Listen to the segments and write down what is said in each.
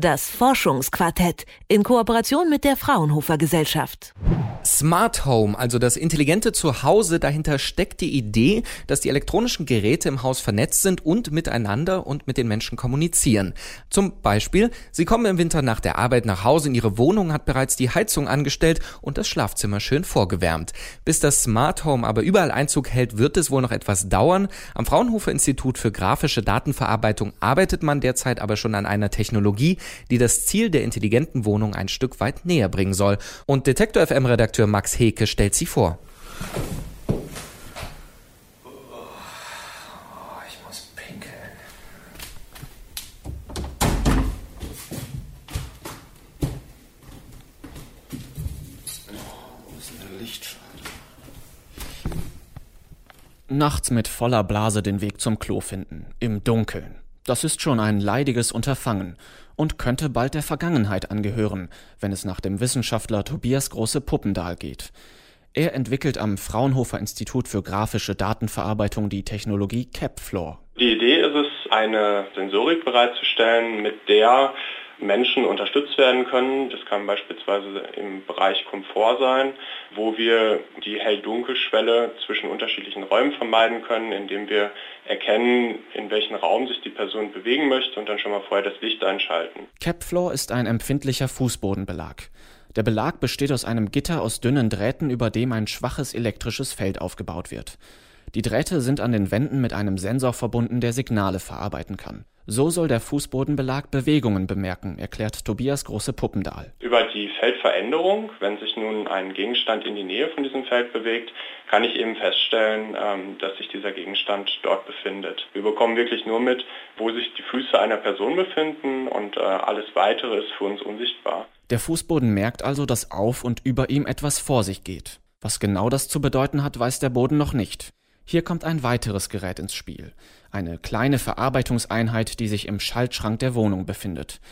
Das Forschungsquartett in Kooperation mit der Fraunhofer Gesellschaft. Smart Home, also das intelligente Zuhause, dahinter steckt die Idee, dass die elektronischen Geräte im Haus vernetzt sind und miteinander und mit den Menschen kommunizieren. Zum Beispiel, Sie kommen im Winter nach der Arbeit nach Hause in Ihre Wohnung, hat bereits die Heizung angestellt und das Schlafzimmer schön vorgewärmt. Bis das Smart Home aber überall Einzug hält, wird es wohl noch etwas dauern. Am Fraunhofer Institut für grafische Datenverarbeitung arbeitet man derzeit aber schon an einer Technologie, die das Ziel der intelligenten Wohnung ein Stück weit näher bringen soll. Und Detektor FM Redakteur Redakteur Max Heke stellt sie vor. ich muss pinkeln. wo ist denn Lichtschalter? Nachts mit voller Blase den Weg zum Klo finden. Im Dunkeln. Das ist schon ein leidiges Unterfangen und könnte bald der Vergangenheit angehören, wenn es nach dem Wissenschaftler Tobias Große Puppendahl geht. Er entwickelt am Fraunhofer Institut für grafische Datenverarbeitung die Technologie CapFloor. Die Idee ist es, eine Sensorik bereitzustellen, mit der Menschen unterstützt werden können. Das kann beispielsweise im Bereich Komfort sein, wo wir die Hell-Dunkel-Schwelle zwischen unterschiedlichen Räumen vermeiden können, indem wir erkennen, in welchen Raum sich die Person bewegen möchte und dann schon mal vorher das Licht einschalten. Capfloor ist ein empfindlicher Fußbodenbelag. Der Belag besteht aus einem Gitter aus dünnen Drähten, über dem ein schwaches elektrisches Feld aufgebaut wird. Die Drähte sind an den Wänden mit einem Sensor verbunden, der Signale verarbeiten kann. So soll der Fußbodenbelag Bewegungen bemerken, erklärt Tobias Große Puppendahl. Über die Feldveränderung, wenn sich nun ein Gegenstand in die Nähe von diesem Feld bewegt, kann ich eben feststellen, ähm, dass sich dieser Gegenstand dort befindet. Wir bekommen wirklich nur mit, wo sich die Füße einer Person befinden und äh, alles weitere ist für uns unsichtbar. Der Fußboden merkt also, dass auf und über ihm etwas vor sich geht. Was genau das zu bedeuten hat, weiß der Boden noch nicht. Hier kommt ein weiteres Gerät ins Spiel. Eine kleine Verarbeitungseinheit, die sich im Schaltschrank der Wohnung befindet.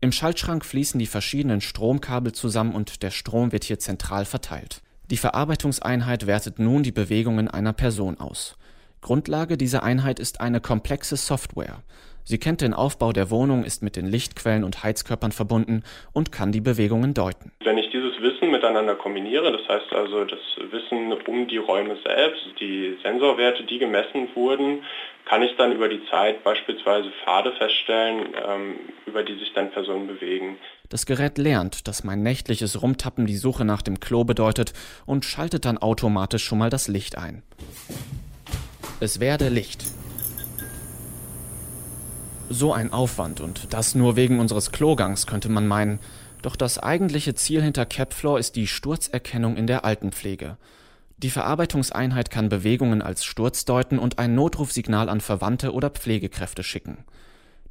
Im Schaltschrank fließen die verschiedenen Stromkabel zusammen und der Strom wird hier zentral verteilt. Die Verarbeitungseinheit wertet nun die Bewegungen einer Person aus. Grundlage dieser Einheit ist eine komplexe Software. Sie kennt den Aufbau der Wohnung, ist mit den Lichtquellen und Heizkörpern verbunden und kann die Bewegungen deuten. Wenn ich dieses Wissen miteinander kombiniere, das heißt also das Wissen um die Räume selbst, die Sensorwerte, die gemessen wurden, kann ich dann über die Zeit beispielsweise Pfade feststellen, ähm, über die sich dann Personen bewegen. Das Gerät lernt, dass mein nächtliches Rumtappen die Suche nach dem Klo bedeutet und schaltet dann automatisch schon mal das Licht ein. Es werde Licht. So ein Aufwand und das nur wegen unseres Klogangs, könnte man meinen. Doch das eigentliche Ziel hinter Capfloor ist die Sturzerkennung in der Altenpflege. Die Verarbeitungseinheit kann Bewegungen als Sturz deuten und ein Notrufsignal an Verwandte oder Pflegekräfte schicken.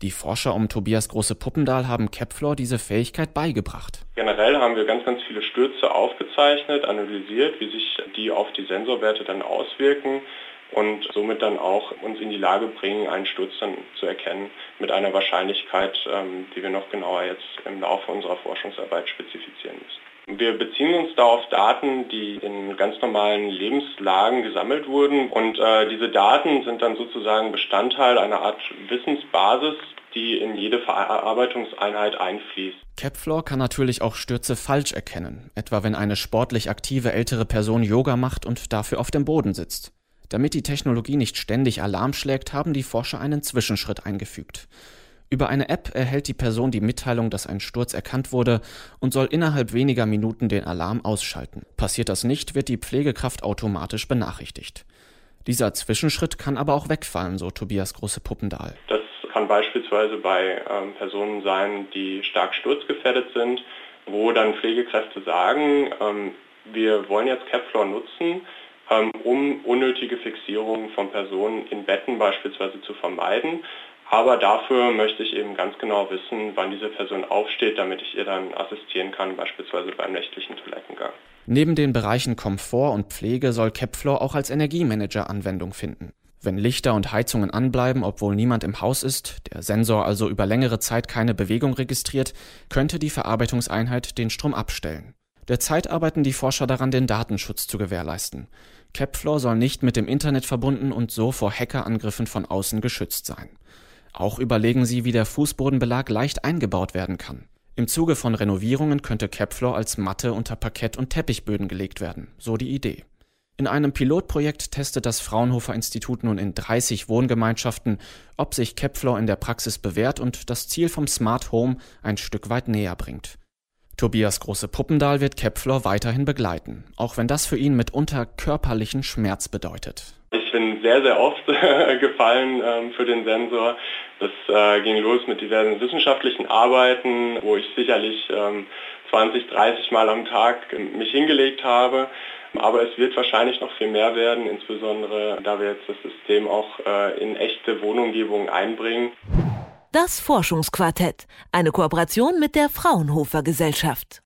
Die Forscher um Tobias Große Puppendahl haben Capfloor diese Fähigkeit beigebracht. Generell haben wir ganz, ganz viele Stürze aufgezeichnet, analysiert, wie sich die auf die Sensorwerte dann auswirken und somit dann auch uns in die Lage bringen, einen Sturz dann zu erkennen mit einer Wahrscheinlichkeit, ähm, die wir noch genauer jetzt im Laufe unserer Forschungsarbeit spezifizieren müssen. Wir beziehen uns da auf Daten, die in ganz normalen Lebenslagen gesammelt wurden und äh, diese Daten sind dann sozusagen Bestandteil einer Art Wissensbasis, die in jede Verarbeitungseinheit einfließt. Capfloor kann natürlich auch Stürze falsch erkennen, etwa wenn eine sportlich aktive ältere Person Yoga macht und dafür auf dem Boden sitzt. Damit die Technologie nicht ständig Alarm schlägt, haben die Forscher einen Zwischenschritt eingefügt. Über eine App erhält die Person die Mitteilung, dass ein Sturz erkannt wurde und soll innerhalb weniger Minuten den Alarm ausschalten. Passiert das nicht, wird die Pflegekraft automatisch benachrichtigt. Dieser Zwischenschritt kann aber auch wegfallen, so Tobias Große Puppendahl. Das kann beispielsweise bei ähm, Personen sein, die stark sturzgefährdet sind, wo dann Pflegekräfte sagen, ähm, wir wollen jetzt Capfloor nutzen, um unnötige Fixierungen von Personen in Betten beispielsweise zu vermeiden. Aber dafür möchte ich eben ganz genau wissen, wann diese Person aufsteht, damit ich ihr dann assistieren kann, beispielsweise beim nächtlichen Toilettengang. Neben den Bereichen Komfort und Pflege soll Capfloor auch als Energiemanager Anwendung finden. Wenn Lichter und Heizungen anbleiben, obwohl niemand im Haus ist, der Sensor also über längere Zeit keine Bewegung registriert, könnte die Verarbeitungseinheit den Strom abstellen. Derzeit arbeiten die Forscher daran, den Datenschutz zu gewährleisten. Capfloor soll nicht mit dem Internet verbunden und so vor Hackerangriffen von außen geschützt sein. Auch überlegen sie, wie der Fußbodenbelag leicht eingebaut werden kann. Im Zuge von Renovierungen könnte Kevlar als Matte unter Parkett- und Teppichböden gelegt werden, so die Idee. In einem Pilotprojekt testet das Fraunhofer Institut nun in 30 Wohngemeinschaften, ob sich Kevlar in der Praxis bewährt und das Ziel vom Smart Home ein Stück weit näher bringt. Tobias Große Puppendahl wird Kepfler weiterhin begleiten, auch wenn das für ihn mitunter körperlichen Schmerz bedeutet. Ich bin sehr, sehr oft gefallen ähm, für den Sensor. Das äh, ging los mit diversen wissenschaftlichen Arbeiten, wo ich sicherlich ähm, 20, 30 Mal am Tag mich hingelegt habe. Aber es wird wahrscheinlich noch viel mehr werden, insbesondere da wir jetzt das System auch äh, in echte Wohnumgebungen einbringen. Das Forschungsquartett, eine Kooperation mit der Fraunhofer Gesellschaft.